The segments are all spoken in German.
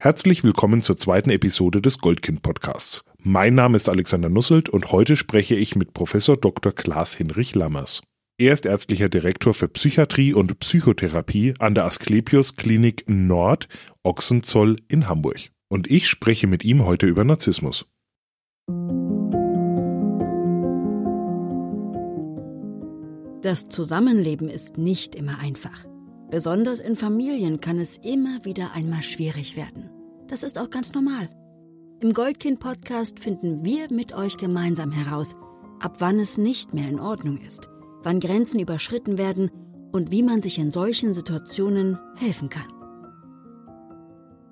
Herzlich willkommen zur zweiten Episode des Goldkind Podcasts. Mein Name ist Alexander Nusselt und heute spreche ich mit Professor Dr. Klaas Hinrich Lammers. Er ist ärztlicher Direktor für Psychiatrie und Psychotherapie an der Asklepios Klinik Nord Ochsenzoll in Hamburg. Und ich spreche mit ihm heute über Narzissmus. Das Zusammenleben ist nicht immer einfach. Besonders in Familien kann es immer wieder einmal schwierig werden. Das ist auch ganz normal. Im Goldkind-Podcast finden wir mit euch gemeinsam heraus, ab wann es nicht mehr in Ordnung ist, wann Grenzen überschritten werden und wie man sich in solchen Situationen helfen kann.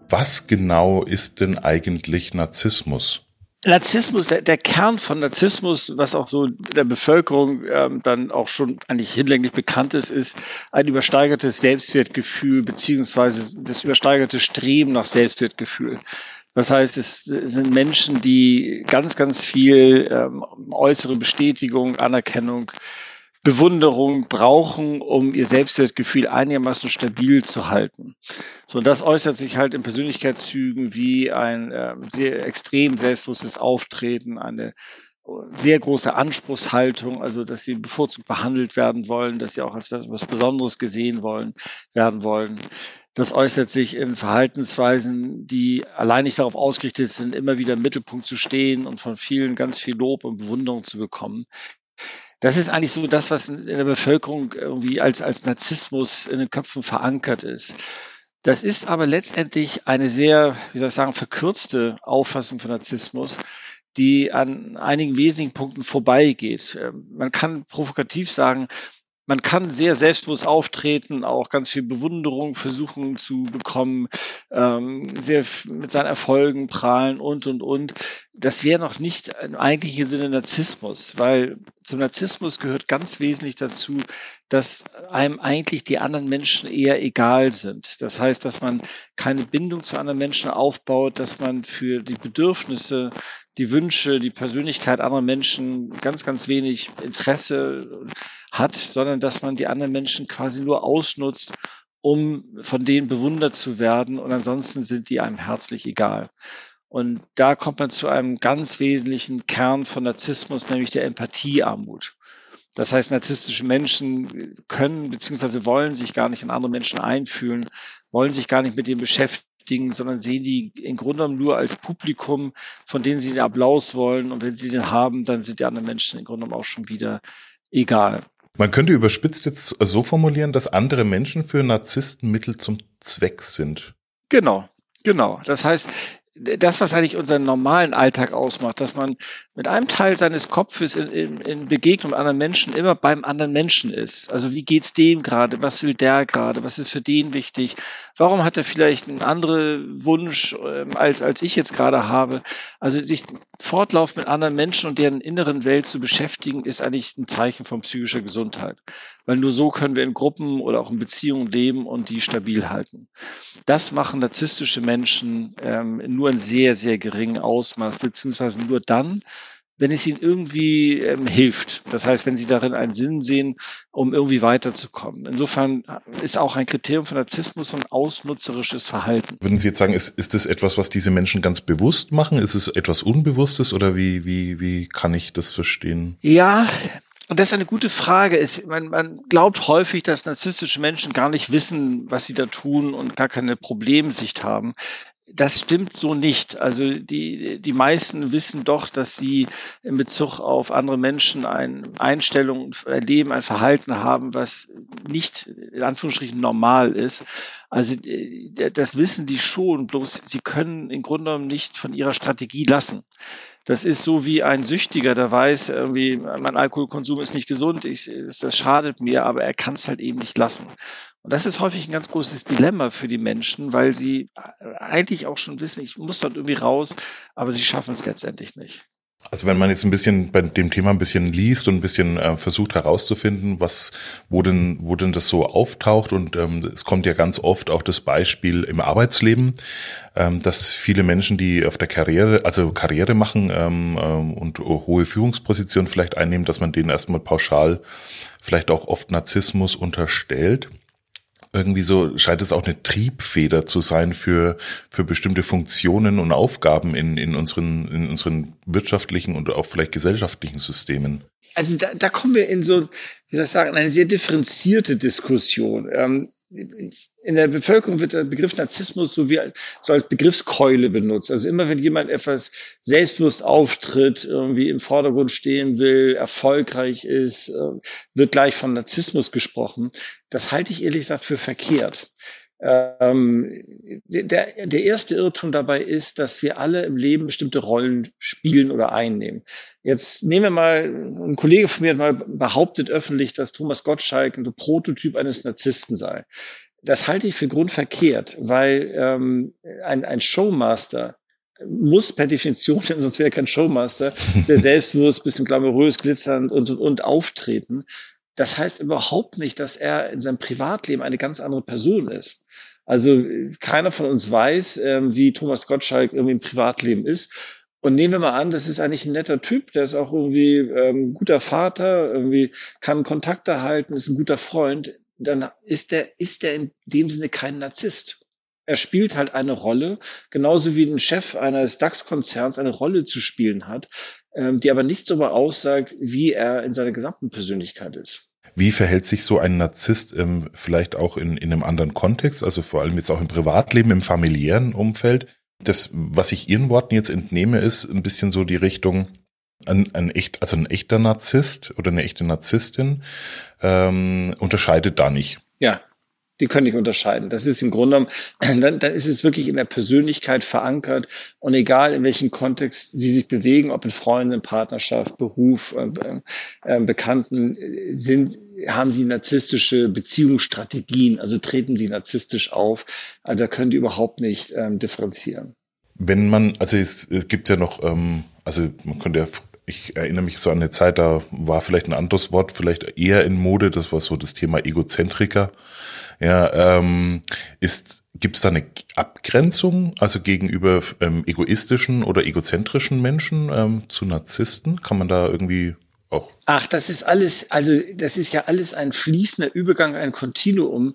Was genau ist denn eigentlich Narzissmus? Narzissmus, der, der Kern von Narzissmus, was auch so der Bevölkerung ähm, dann auch schon eigentlich hinlänglich bekannt ist, ist ein übersteigertes Selbstwertgefühl beziehungsweise das übersteigerte Streben nach Selbstwertgefühl. Das heißt, es sind Menschen, die ganz, ganz viel ähm, äußere Bestätigung, Anerkennung, Bewunderung brauchen, um ihr Selbstwertgefühl einigermaßen stabil zu halten. So, und das äußert sich halt in Persönlichkeitszügen wie ein äh, sehr extrem selbstbewusstes Auftreten, eine sehr große Anspruchshaltung, also dass sie bevorzugt behandelt werden wollen, dass sie auch als etwas Besonderes gesehen wollen, werden wollen. Das äußert sich in Verhaltensweisen, die allein nicht darauf ausgerichtet sind, immer wieder im Mittelpunkt zu stehen und von vielen ganz viel Lob und Bewunderung zu bekommen. Das ist eigentlich so das, was in der Bevölkerung irgendwie als, als Narzissmus in den Köpfen verankert ist. Das ist aber letztendlich eine sehr, wie soll ich sagen, verkürzte Auffassung von Narzissmus, die an einigen wesentlichen Punkten vorbeigeht. Ähm, man kann provokativ sagen, man kann sehr selbstbewusst auftreten, auch ganz viel Bewunderung versuchen zu bekommen, ähm, sehr mit seinen Erfolgen prahlen und, und, und. Das wäre noch nicht im eigentlichen Sinne Narzissmus, weil zum Narzissmus gehört ganz wesentlich dazu, dass einem eigentlich die anderen Menschen eher egal sind. Das heißt, dass man keine Bindung zu anderen Menschen aufbaut, dass man für die Bedürfnisse die Wünsche, die Persönlichkeit anderer Menschen ganz, ganz wenig Interesse hat, sondern dass man die anderen Menschen quasi nur ausnutzt, um von denen bewundert zu werden und ansonsten sind die einem herzlich egal. Und da kommt man zu einem ganz wesentlichen Kern von Narzissmus, nämlich der Empathiearmut. Das heißt, narzisstische Menschen können bzw. wollen sich gar nicht in andere Menschen einfühlen, wollen sich gar nicht mit denen beschäftigen beschäftigen, sondern sehen die im Grunde genommen nur als Publikum, von denen sie den Applaus wollen. Und wenn sie den haben, dann sind die anderen Menschen im Grunde genommen auch schon wieder egal. Man könnte überspitzt jetzt so formulieren, dass andere Menschen für Narzissten Mittel zum Zweck sind. Genau, genau. Das heißt, das, was eigentlich unseren normalen Alltag ausmacht, dass man mit einem Teil seines Kopfes in, in, in Begegnung mit anderen Menschen immer beim anderen Menschen ist. Also wie geht's dem gerade? Was will der gerade? Was ist für den wichtig? Warum hat er vielleicht einen anderen Wunsch ähm, als, als ich jetzt gerade habe? Also sich fortlaufend mit anderen Menschen und deren inneren Welt zu beschäftigen, ist eigentlich ein Zeichen von psychischer Gesundheit. Weil nur so können wir in Gruppen oder auch in Beziehungen leben und die stabil halten. Das machen narzisstische Menschen ähm, nur nur in sehr, sehr geringen Ausmaß, beziehungsweise nur dann, wenn es ihnen irgendwie ähm, hilft. Das heißt, wenn sie darin einen Sinn sehen, um irgendwie weiterzukommen. Insofern ist auch ein Kriterium von Narzissmus ein ausnutzerisches Verhalten. Würden Sie jetzt sagen, ist, ist das etwas, was diese Menschen ganz bewusst machen? Ist es etwas Unbewusstes oder wie, wie, wie kann ich das verstehen? Ja, und das ist eine gute Frage. Ist, man, man glaubt häufig, dass narzisstische Menschen gar nicht wissen, was sie da tun und gar keine Problemsicht haben. Das stimmt so nicht. Also die, die meisten wissen doch, dass sie in Bezug auf andere Menschen eine Einstellung, ein Leben, ein Verhalten haben, was nicht in Anführungsstrichen normal ist. Also äh, das wissen die schon, bloß sie können im Grunde genommen nicht von ihrer Strategie lassen. Das ist so wie ein Süchtiger, der weiß, irgendwie, mein Alkoholkonsum ist nicht gesund, ich, das schadet mir, aber er kann es halt eben nicht lassen. Und das ist häufig ein ganz großes Dilemma für die Menschen, weil sie eigentlich auch schon wissen, ich muss dort irgendwie raus, aber sie schaffen es letztendlich nicht. Also wenn man jetzt ein bisschen bei dem Thema ein bisschen liest und ein bisschen äh, versucht herauszufinden, was, wo denn, wo denn das so auftaucht und ähm, es kommt ja ganz oft auch das Beispiel im Arbeitsleben, ähm, dass viele Menschen, die auf der Karriere, also Karriere machen ähm, ähm, und hohe Führungspositionen vielleicht einnehmen, dass man denen erstmal pauschal vielleicht auch oft Narzissmus unterstellt. Irgendwie so scheint es auch eine Triebfeder zu sein für, für bestimmte Funktionen und Aufgaben in, in, unseren, in unseren wirtschaftlichen und auch vielleicht gesellschaftlichen Systemen. Also da, da kommen wir in so, wie soll ich sagen, eine sehr differenzierte Diskussion. Ähm, in der Bevölkerung wird der Begriff Narzissmus so wie so als Begriffskeule benutzt. Also immer wenn jemand etwas selbstbewusst auftritt, irgendwie im Vordergrund stehen will, erfolgreich ist, äh, wird gleich von Narzissmus gesprochen. Das halte ich ehrlich gesagt für verkehrt. Ähm, der, der erste Irrtum dabei ist, dass wir alle im Leben bestimmte Rollen spielen oder einnehmen. Jetzt nehmen wir mal, ein Kollege von mir hat mal behauptet öffentlich, dass Thomas Gottschalk ein Prototyp eines Narzissten sei. Das halte ich für grundverkehrt, weil ähm, ein, ein Showmaster muss per Definition, denn sonst wäre er kein Showmaster, sehr selbstbewusst, bisschen glamourös, glitzernd und, und, und auftreten. Das heißt überhaupt nicht, dass er in seinem Privatleben eine ganz andere Person ist. Also keiner von uns weiß, ähm, wie Thomas Gottschalk irgendwie im Privatleben ist. Und nehmen wir mal an, das ist eigentlich ein netter Typ, der ist auch irgendwie ähm, guter Vater, irgendwie kann Kontakte halten, ist ein guter Freund. Dann ist der, ist der in dem Sinne kein Narzisst. Er spielt halt eine Rolle, genauso wie ein Chef eines DAX-Konzerns eine Rolle zu spielen hat, ähm, die aber nicht darüber aussagt, wie er in seiner gesamten Persönlichkeit ist. Wie verhält sich so ein Narzisst ähm, vielleicht auch in, in einem anderen Kontext, also vor allem jetzt auch im Privatleben, im familiären Umfeld? Das, was ich Ihren Worten jetzt entnehme, ist ein bisschen so die Richtung, ein, ein echt, also ein echter Narzisst oder eine echte Narzisstin ähm, unterscheidet da nicht. Ja, die können nicht unterscheiden. Das ist im Grunde genommen, dann, dann ist es wirklich in der Persönlichkeit verankert und egal in welchem Kontext sie sich bewegen, ob in Freunden, Partnerschaft, Beruf, äh, äh, Bekannten, sind, haben sie narzisstische Beziehungsstrategien, also treten sie narzisstisch auf. Also da können die überhaupt nicht ähm, differenzieren. Wenn man, also es, es gibt ja noch, ähm, also man könnte ja ich erinnere mich so an eine Zeit, da war vielleicht ein anderes Wort, vielleicht eher in Mode, das war so das Thema Egozentriker. Ja, ähm, ist gibt es da eine Abgrenzung, also gegenüber ähm, egoistischen oder egozentrischen Menschen ähm, zu Narzissten? Kann man da irgendwie auch? Ach, das ist alles, also das ist ja alles ein fließender Übergang, ein Kontinuum.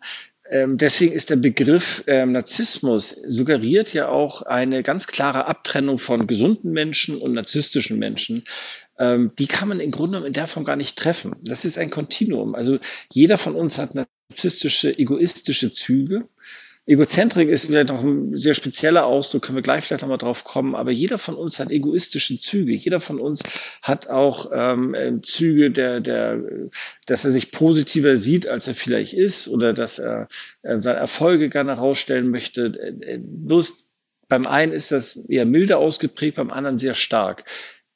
Ähm, deswegen ist der Begriff ähm, Narzissmus suggeriert ja auch eine ganz klare Abtrennung von gesunden Menschen und narzisstischen Menschen. Ähm, die kann man im Grunde in der Form gar nicht treffen. Das ist ein Kontinuum. Also jeder von uns hat narzisstische, egoistische Züge. Egozentrik ist vielleicht noch ein sehr spezieller Ausdruck, können wir gleich vielleicht nochmal drauf kommen, aber jeder von uns hat egoistische Züge. Jeder von uns hat auch ähm, Züge, der, der, dass er sich positiver sieht, als er vielleicht ist, oder dass er äh, seine Erfolge gerne herausstellen möchte. Äh, bloß beim einen ist das eher milder ausgeprägt, beim anderen sehr stark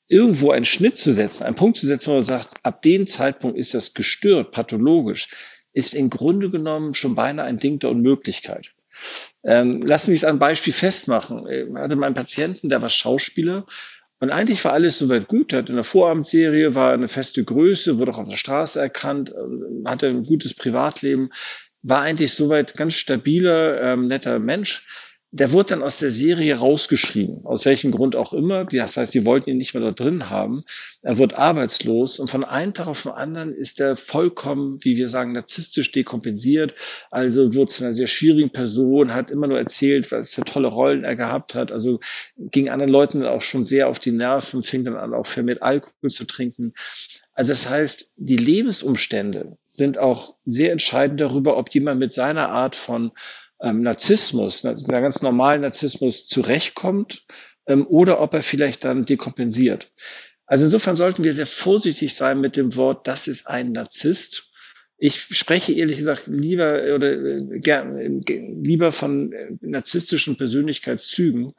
irgendwo einen Schnitt zu setzen, einen Punkt zu setzen, wo man sagt, ab dem Zeitpunkt ist das gestört, pathologisch, ist im Grunde genommen schon beinahe ein Ding der Unmöglichkeit. Ähm, lassen wir es an Beispiel festmachen. Ich hatte meinen Patienten, der war Schauspieler und eigentlich war alles soweit gut. Er hatte eine Vorabendserie, war eine feste Größe, wurde auch auf der Straße erkannt, äh, hatte ein gutes Privatleben, war eigentlich soweit ganz stabiler, ähm, netter Mensch der wurde dann aus der Serie rausgeschrieben, aus welchem Grund auch immer. Das heißt, die wollten ihn nicht mehr da drin haben. Er wird arbeitslos und von einem Tag auf den anderen ist er vollkommen, wie wir sagen, narzisstisch dekompensiert. Also wird zu einer sehr schwierigen Person, hat immer nur erzählt, was für tolle Rollen er gehabt hat. Also ging anderen Leuten dann auch schon sehr auf die Nerven, fing dann an, auch vermehrt Alkohol zu trinken. Also das heißt, die Lebensumstände sind auch sehr entscheidend darüber, ob jemand mit seiner Art von ähm, Narzissmus, einer ganz normalen Narzissmus zurechtkommt ähm, oder ob er vielleicht dann dekompensiert. Also insofern sollten wir sehr vorsichtig sein mit dem Wort, das ist ein Narzisst. Ich spreche ehrlich gesagt lieber oder äh, äh, lieber von äh, narzisstischen Persönlichkeitszügen,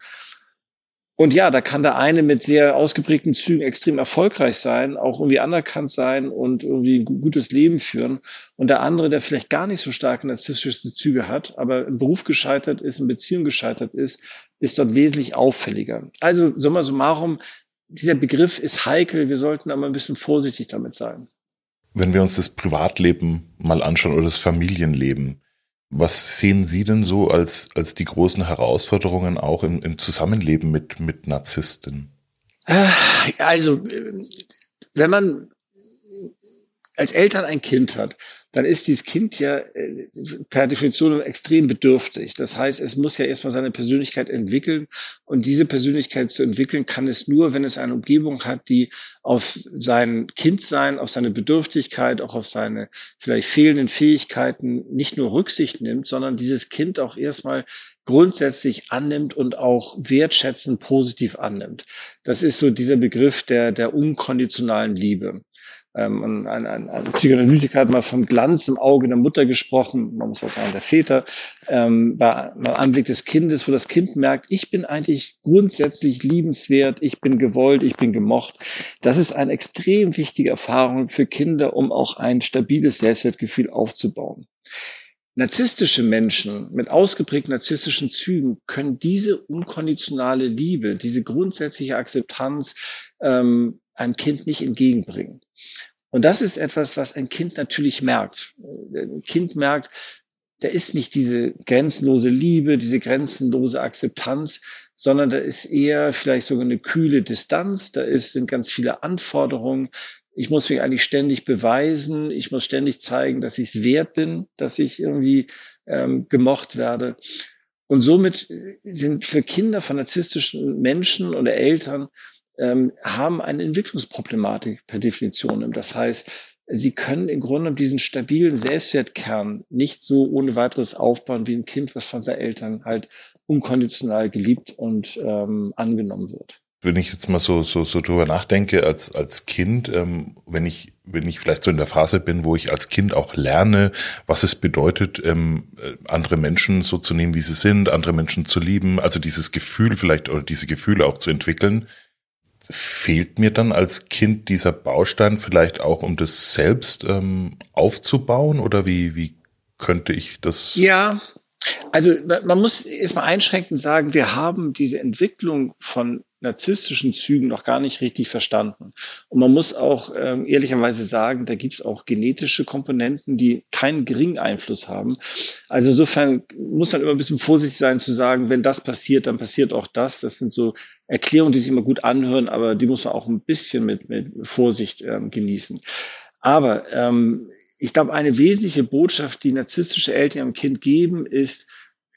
und ja, da kann der eine mit sehr ausgeprägten Zügen extrem erfolgreich sein, auch irgendwie anerkannt sein und irgendwie ein gutes Leben führen. Und der andere, der vielleicht gar nicht so starke narzisstische Züge hat, aber im Beruf gescheitert ist, in Beziehung gescheitert ist, ist dort wesentlich auffälliger. Also summa summarum, dieser Begriff ist heikel. Wir sollten aber ein bisschen vorsichtig damit sein. Wenn wir uns das Privatleben mal anschauen oder das Familienleben, was sehen Sie denn so als, als die großen Herausforderungen auch im, im Zusammenleben mit, mit Narzissten? Äh, also, wenn man als Eltern ein Kind hat, dann ist dieses Kind ja äh, per Definition extrem bedürftig. Das heißt, es muss ja erstmal seine Persönlichkeit entwickeln und diese Persönlichkeit zu entwickeln kann es nur, wenn es eine Umgebung hat, die auf sein Kindsein, auf seine Bedürftigkeit, auch auf seine vielleicht fehlenden Fähigkeiten nicht nur Rücksicht nimmt, sondern dieses Kind auch erstmal grundsätzlich annimmt und auch wertschätzend positiv annimmt. Das ist so dieser Begriff der, der unkonditionalen Liebe. Ähm, ein, ein, ein Psychoanalytiker hat mal vom Glanz im Auge der Mutter gesprochen, man muss auch sagen, der Väter, ähm, bei, beim Anblick des Kindes, wo das Kind merkt, ich bin eigentlich grundsätzlich liebenswert, ich bin gewollt, ich bin gemocht. Das ist eine extrem wichtige Erfahrung für Kinder, um auch ein stabiles Selbstwertgefühl aufzubauen. Narzisstische Menschen mit ausgeprägten narzisstischen Zügen können diese unkonditionale Liebe, diese grundsätzliche Akzeptanz ähm, einem Kind nicht entgegenbringen. Und das ist etwas, was ein Kind natürlich merkt. Ein Kind merkt, da ist nicht diese grenzenlose Liebe, diese grenzenlose Akzeptanz, sondern da ist eher vielleicht sogar eine kühle Distanz, da ist, sind ganz viele Anforderungen. Ich muss mich eigentlich ständig beweisen, ich muss ständig zeigen, dass ich es wert bin, dass ich irgendwie ähm, gemocht werde. Und somit sind für Kinder von narzisstischen Menschen oder Eltern ähm, haben eine Entwicklungsproblematik per Definition. Das heißt, sie können im Grunde diesen stabilen Selbstwertkern nicht so ohne weiteres aufbauen wie ein Kind, was von seinen Eltern halt unkonditional geliebt und ähm, angenommen wird. Wenn ich jetzt mal so, so, so drüber nachdenke, als, als Kind, ähm, wenn ich, wenn ich vielleicht so in der Phase bin, wo ich als Kind auch lerne, was es bedeutet, ähm, äh, andere Menschen so zu nehmen, wie sie sind, andere Menschen zu lieben, also dieses Gefühl vielleicht oder diese Gefühle auch zu entwickeln, fehlt mir dann als Kind dieser Baustein vielleicht auch, um das selbst ähm, aufzubauen? Oder wie, wie könnte ich das? Ja, also man muss erstmal einschränkend sagen, wir haben diese Entwicklung von narzisstischen Zügen noch gar nicht richtig verstanden. Und man muss auch ähm, ehrlicherweise sagen, da gibt es auch genetische Komponenten, die keinen geringen Einfluss haben. Also insofern muss man immer ein bisschen vorsichtig sein zu sagen, wenn das passiert, dann passiert auch das. Das sind so Erklärungen, die sich immer gut anhören, aber die muss man auch ein bisschen mit, mit Vorsicht ähm, genießen. Aber ähm, ich glaube, eine wesentliche Botschaft, die narzisstische Eltern ihrem Kind geben, ist,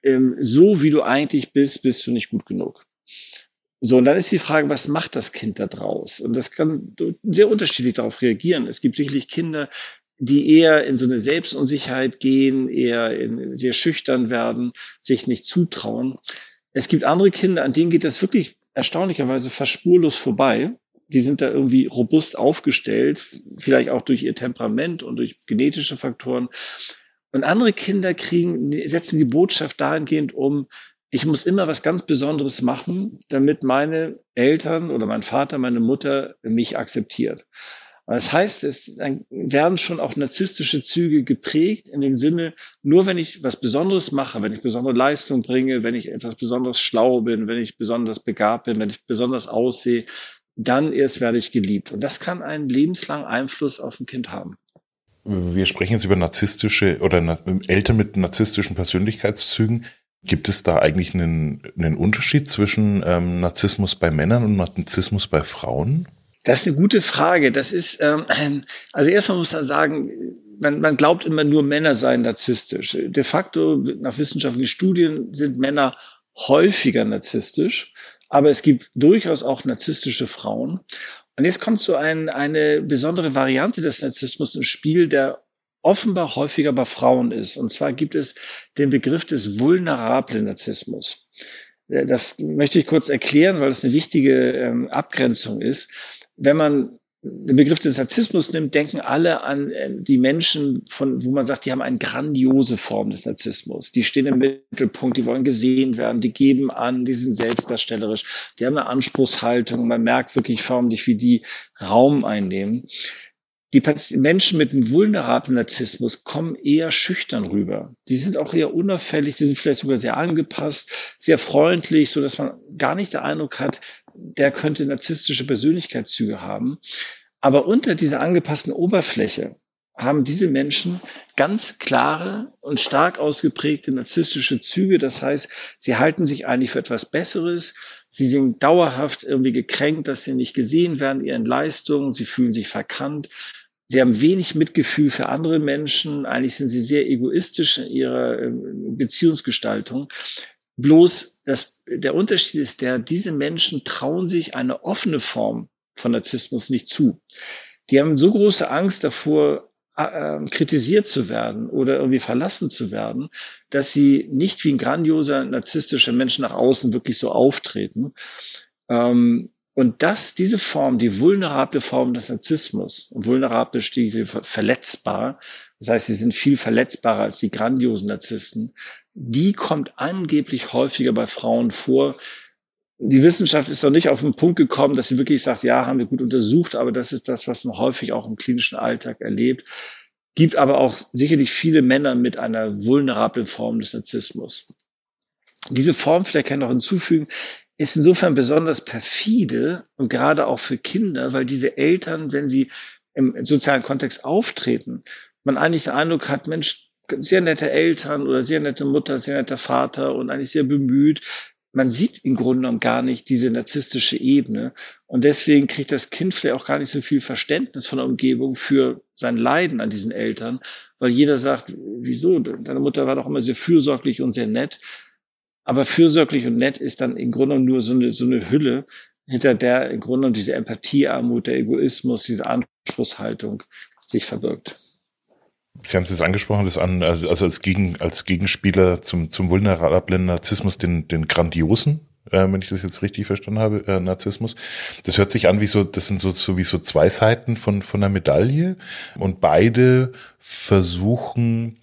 ähm, so wie du eigentlich bist, bist du nicht gut genug. So, und dann ist die Frage, was macht das Kind da draus? Und das kann sehr unterschiedlich darauf reagieren. Es gibt sicherlich Kinder, die eher in so eine Selbstunsicherheit gehen, eher in, sehr schüchtern werden, sich nicht zutrauen. Es gibt andere Kinder, an denen geht das wirklich erstaunlicherweise verspurlos vorbei. Die sind da irgendwie robust aufgestellt, vielleicht auch durch ihr Temperament und durch genetische Faktoren. Und andere Kinder kriegen, setzen die Botschaft dahingehend um, ich muss immer was ganz Besonderes machen, damit meine Eltern oder mein Vater, meine Mutter mich akzeptiert. Das heißt, es werden schon auch narzisstische Züge geprägt in dem Sinne, nur wenn ich was Besonderes mache, wenn ich besondere Leistung bringe, wenn ich etwas besonders schlau bin, wenn ich besonders begabt bin, wenn ich besonders aussehe, dann erst werde ich geliebt. Und das kann einen lebenslangen Einfluss auf ein Kind haben. Wir sprechen jetzt über narzisstische oder Eltern mit narzisstischen Persönlichkeitszügen. Gibt es da eigentlich einen, einen Unterschied zwischen ähm, Narzissmus bei Männern und Narzissmus bei Frauen? Das ist eine gute Frage. Das ist, ähm, also erstmal muss man sagen, man, man glaubt immer nur Männer seien narzisstisch. De facto, nach wissenschaftlichen Studien sind Männer häufiger narzisstisch, aber es gibt durchaus auch narzisstische Frauen. Und jetzt kommt so ein, eine besondere Variante des Narzissmus ins Spiel, der offenbar häufiger bei Frauen ist. Und zwar gibt es den Begriff des vulnerablen Narzissmus. Äh, das möchte ich kurz erklären, weil es eine wichtige ähm, Abgrenzung ist. Wenn man den Begriff des Narzissmus nimmt, denken alle an äh, die Menschen, von wo man sagt, die haben eine grandiose Form des Narzissmus. Die stehen im Mittelpunkt, die wollen gesehen werden, die geben an, die sind selbstdarstellerisch, die haben eine Anspruchshaltung. Man merkt wirklich förmlich, wie die Raum einnehmen die Menschen mit einem vulnerablen Narzissmus kommen eher schüchtern rüber. Die sind auch eher unauffällig, die sind vielleicht sogar sehr angepasst, sehr freundlich, so dass man gar nicht den Eindruck hat, der könnte narzisstische Persönlichkeitszüge haben. Aber unter dieser angepassten Oberfläche haben diese Menschen ganz klare und stark ausgeprägte narzisstische Züge. Das heißt, sie halten sich eigentlich für etwas Besseres. Sie sind dauerhaft irgendwie gekränkt, dass sie nicht gesehen werden, ihren Leistungen. Sie fühlen sich verkannt. Sie haben wenig Mitgefühl für andere Menschen. Eigentlich sind sie sehr egoistisch in ihrer ähm, Beziehungsgestaltung. Bloß das, der Unterschied ist der, diese Menschen trauen sich eine offene Form von Narzissmus nicht zu. Die haben so große Angst davor, äh, kritisiert zu werden oder irgendwie verlassen zu werden, dass sie nicht wie ein grandioser narzisstischer Mensch nach außen wirklich so auftreten. Ähm, und das, diese Form, die vulnerable Form des Narzissmus, und vulnerable steht für verletzbar, das heißt, sie sind viel verletzbarer als die grandiosen Narzissten, die kommt angeblich häufiger bei Frauen vor. Die Wissenschaft ist noch nicht auf den Punkt gekommen, dass sie wirklich sagt, ja, haben wir gut untersucht, aber das ist das, was man häufig auch im klinischen Alltag erlebt. Gibt aber auch sicherlich viele Männer mit einer vulnerablen Form des Narzissmus. Diese Form, vielleicht kann ich noch hinzufügen, ist insofern besonders perfide und gerade auch für Kinder, weil diese Eltern, wenn sie im sozialen Kontext auftreten, man eigentlich den Eindruck hat, Mensch, sehr nette Eltern oder sehr nette Mutter, sehr netter Vater und eigentlich sehr bemüht. Man sieht im Grunde genommen gar nicht diese narzisstische Ebene. Und deswegen kriegt das Kind vielleicht auch gar nicht so viel Verständnis von der Umgebung für sein Leiden an diesen Eltern, weil jeder sagt, wieso? Deine Mutter war doch immer sehr fürsorglich und sehr nett. Aber fürsorglich und nett ist dann im Grunde nur so eine, so eine Hülle, hinter der im Grunde diese Empathiearmut, der Egoismus, diese Anspruchshaltung sich verbirgt. Sie haben es jetzt angesprochen, das an, also als, Gegen, als Gegenspieler zum, zum vulnerablen Narzissmus den, den grandiosen, äh, wenn ich das jetzt richtig verstanden habe, äh, Narzissmus. Das hört sich an wie so, das sind so, so wie so zwei Seiten von, von einer Medaille und beide versuchen,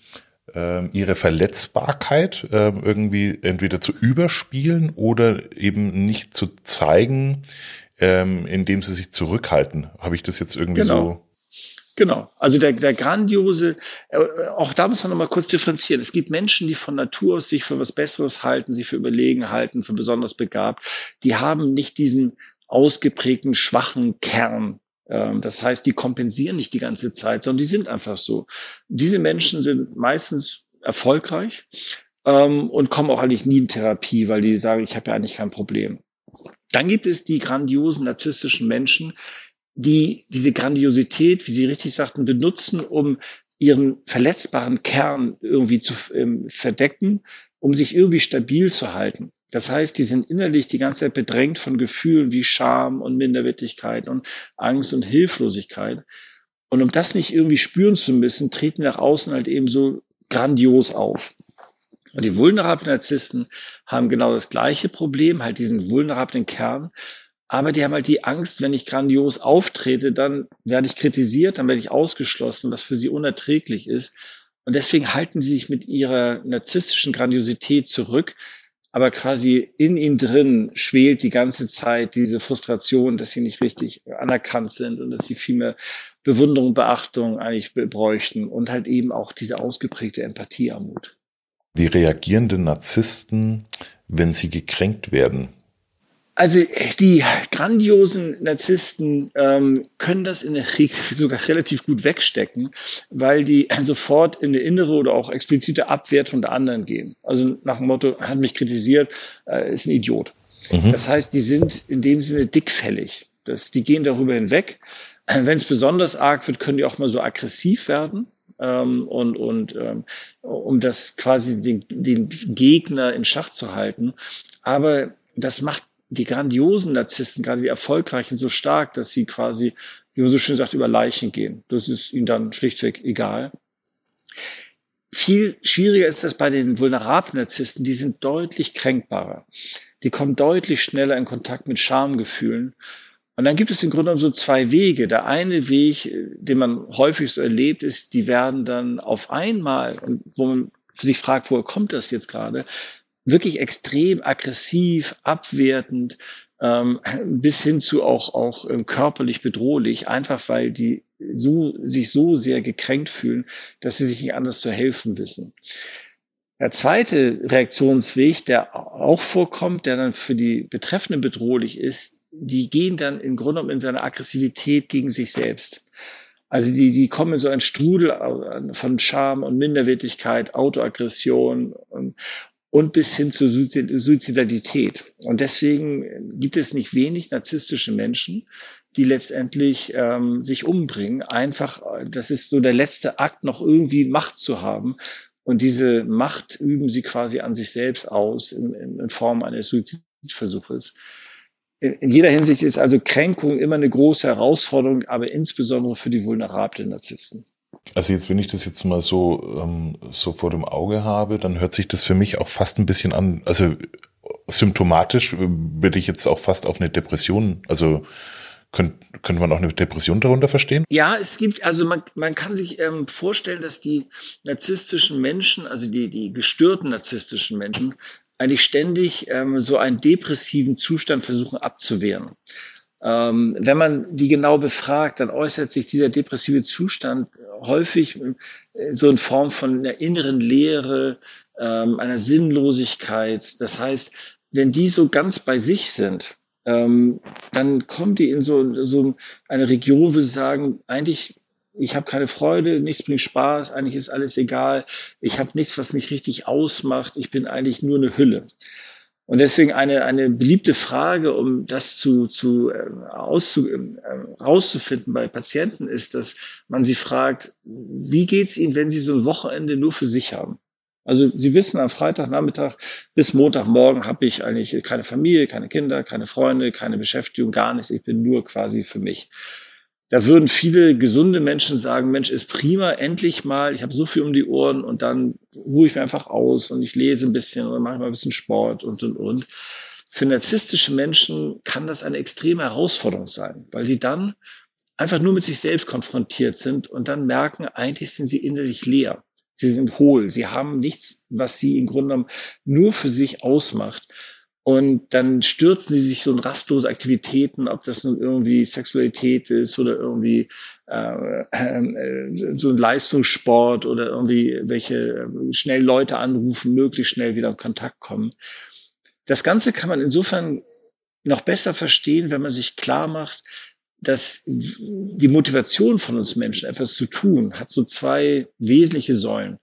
ähm, ihre Verletzbarkeit äh, irgendwie entweder zu überspielen oder eben nicht zu zeigen, ähm, indem sie sich zurückhalten. Habe ich das jetzt irgendwie genau. so? Genau. Also der, der grandiose, äh, auch da muss man nochmal kurz differenzieren. Es gibt Menschen, die von Natur aus sich für was Besseres halten, sich für überlegen halten, für besonders begabt. Die haben nicht diesen ausgeprägten schwachen Kern, ähm, das heißt, die kompensieren nicht die ganze Zeit, sondern die sind einfach so. Diese Menschen sind meistens erfolgreich ähm, und kommen auch eigentlich nie in Therapie, weil die sagen, ich habe ja eigentlich kein Problem. Dann gibt es die grandiosen narzisstischen Menschen, die diese Grandiosität, wie Sie richtig sagten, benutzen, um ihren verletzbaren Kern irgendwie zu ähm, verdecken, um sich irgendwie stabil zu halten. Das heißt, die sind innerlich die ganze Zeit bedrängt von Gefühlen wie Scham und Minderwertigkeit und Angst und Hilflosigkeit. Und um das nicht irgendwie spüren zu müssen, treten nach außen halt eben so grandios auf. Und die vulnerablen Narzissten haben genau das gleiche Problem, halt diesen vulnerablen Kern. Aber die haben halt die Angst, wenn ich grandios auftrete, dann werde ich kritisiert, dann werde ich ausgeschlossen, was für sie unerträglich ist. Und deswegen halten sie sich mit ihrer narzisstischen Grandiosität zurück, aber quasi in ihnen drin schwelt die ganze Zeit diese Frustration, dass sie nicht richtig anerkannt sind und dass sie viel mehr Bewunderung, Beachtung eigentlich bräuchten und halt eben auch diese ausgeprägte Empathiearmut. Wie reagieren denn Narzissten, wenn sie gekränkt werden? Also die grandiosen Narzissten ähm, können das in der Regel sogar relativ gut wegstecken, weil die sofort in eine innere oder auch explizite Abwertung der anderen gehen. Also nach dem Motto, hat mich kritisiert, äh, ist ein Idiot. Mhm. Das heißt, die sind in dem Sinne dickfällig. Das, die gehen darüber hinweg. Wenn es besonders arg wird, können die auch mal so aggressiv werden. Ähm, und, und ähm, um das quasi den, den Gegner in Schach zu halten. Aber das macht die grandiosen Narzissten, gerade die erfolgreichen, so stark, dass sie quasi, wie man so schön sagt, über Leichen gehen. Das ist ihnen dann schlichtweg egal. Viel schwieriger ist das bei den vulnerablen Narzissten, die sind deutlich kränkbarer. Die kommen deutlich schneller in Kontakt mit Schamgefühlen. Und dann gibt es im Grunde genommen so zwei Wege. Der eine Weg, den man häufig so erlebt, ist, die werden dann auf einmal, wo man sich fragt, woher kommt das jetzt gerade, wirklich extrem aggressiv, abwertend, ähm, bis hin zu auch, auch ähm, körperlich bedrohlich, einfach weil die so, sich so sehr gekränkt fühlen, dass sie sich nicht anders zu helfen wissen. Der zweite Reaktionsweg, der auch vorkommt, der dann für die Betreffenden bedrohlich ist, die gehen dann im Grunde genommen in seiner Aggressivität gegen sich selbst. Also die, die kommen in so ein Strudel von Scham und Minderwertigkeit, Autoaggression und, und bis hin zur Suizidalität. Und deswegen gibt es nicht wenig narzisstische Menschen, die letztendlich ähm, sich umbringen. Einfach, das ist so der letzte Akt, noch irgendwie Macht zu haben. Und diese Macht üben sie quasi an sich selbst aus in, in Form eines Suizidversuches. In, in jeder Hinsicht ist also Kränkung immer eine große Herausforderung, aber insbesondere für die vulnerablen Narzissten. Also jetzt, wenn ich das jetzt mal so, ähm, so vor dem Auge habe, dann hört sich das für mich auch fast ein bisschen an, also symptomatisch würde ich jetzt auch fast auf eine Depression, also könnte, könnte man auch eine Depression darunter verstehen? Ja, es gibt, also man, man kann sich ähm, vorstellen, dass die narzisstischen Menschen, also die, die gestörten narzisstischen Menschen, eigentlich ständig ähm, so einen depressiven Zustand versuchen abzuwehren. Ähm, wenn man die genau befragt, dann äußert sich dieser depressive Zustand häufig äh, so in Form von einer inneren Leere, ähm, einer Sinnlosigkeit. Das heißt, wenn die so ganz bei sich sind, ähm, dann kommen die in so, so eine Region, wo sie sagen, eigentlich, ich habe keine Freude, nichts bringt Spaß, eigentlich ist alles egal, ich habe nichts, was mich richtig ausmacht, ich bin eigentlich nur eine Hülle. Und deswegen eine, eine beliebte Frage, um das zu, zu, äh, auszu, äh, rauszufinden bei Patienten, ist, dass man sie fragt, wie geht's ihnen, wenn sie so ein Wochenende nur für sich haben? Also Sie wissen, am Freitagnachmittag bis Montagmorgen habe ich eigentlich keine Familie, keine Kinder, keine Freunde, keine Beschäftigung, gar nichts. Ich bin nur quasi für mich. Da würden viele gesunde Menschen sagen, Mensch, ist prima, endlich mal, ich habe so viel um die Ohren und dann ruhe ich mir einfach aus und ich lese ein bisschen oder mache mal ein bisschen Sport und, und, und. Für narzisstische Menschen kann das eine extreme Herausforderung sein, weil sie dann einfach nur mit sich selbst konfrontiert sind und dann merken, eigentlich sind sie innerlich leer. Sie sind hohl. Sie haben nichts, was sie im Grunde genommen nur für sich ausmacht. Und dann stürzen sie sich so in rastlose Aktivitäten, ob das nun irgendwie Sexualität ist oder irgendwie äh, äh, so ein Leistungssport oder irgendwie welche äh, schnell Leute anrufen, möglichst schnell wieder in Kontakt kommen. Das Ganze kann man insofern noch besser verstehen, wenn man sich klar macht, dass die Motivation von uns Menschen, etwas zu tun, hat so zwei wesentliche Säulen.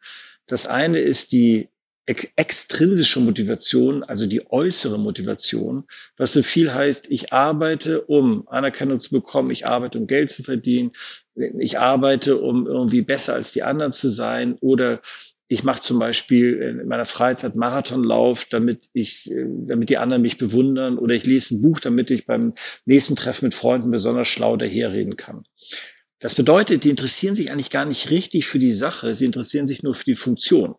Das eine ist die extrinsische Motivation, also die äußere Motivation, was so viel heißt, ich arbeite, um Anerkennung zu bekommen, ich arbeite, um Geld zu verdienen, ich arbeite, um irgendwie besser als die anderen zu sein oder ich mache zum Beispiel in meiner Freizeit Marathonlauf, damit ich, damit die anderen mich bewundern oder ich lese ein Buch, damit ich beim nächsten Treffen mit Freunden besonders schlau daherreden kann. Das bedeutet, die interessieren sich eigentlich gar nicht richtig für die Sache, sie interessieren sich nur für die Funktion.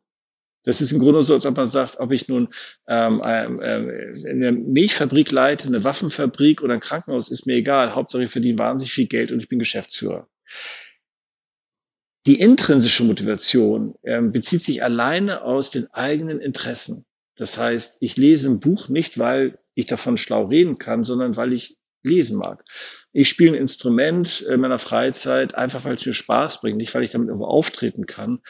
Das ist im Grunde so, als ob man sagt, ob ich nun ähm, äh, eine Milchfabrik leite, eine Waffenfabrik oder ein Krankenhaus, ist mir egal. Hauptsache ich verdiene wahnsinnig viel Geld und ich bin Geschäftsführer. Die intrinsische Motivation äh, bezieht sich alleine aus den eigenen Interessen. Das heißt, ich lese ein Buch nicht, weil ich davon schlau reden kann, sondern weil ich lesen mag. Ich spiele ein Instrument in meiner Freizeit einfach, weil es mir Spaß bringt, nicht weil ich damit irgendwo auftreten kann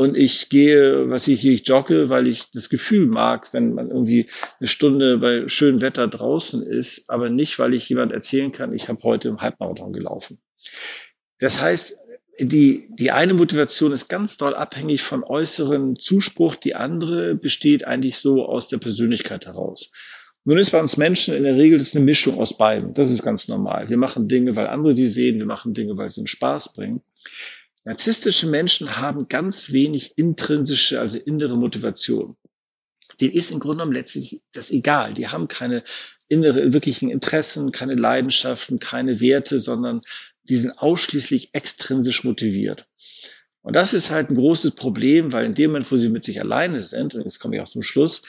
und ich gehe, was ich ich jogge, weil ich das Gefühl mag, wenn man irgendwie eine Stunde bei schönem Wetter draußen ist, aber nicht, weil ich jemand erzählen kann, ich habe heute im Halbmarathon gelaufen. Das heißt, die, die eine Motivation ist ganz doll abhängig von äußeren Zuspruch, die andere besteht eigentlich so aus der Persönlichkeit heraus. Nun ist bei uns Menschen in der Regel das eine Mischung aus beiden. Das ist ganz normal. Wir machen Dinge, weil andere die sehen, wir machen Dinge, weil sie uns Spaß bringen. Narzisstische Menschen haben ganz wenig intrinsische, also innere Motivation. Den ist im Grunde genommen letztlich das egal. Die haben keine innere, wirklichen Interessen, keine Leidenschaften, keine Werte, sondern die sind ausschließlich extrinsisch motiviert. Und das ist halt ein großes Problem, weil in dem Moment, wo sie mit sich alleine sind, und jetzt komme ich auch zum Schluss,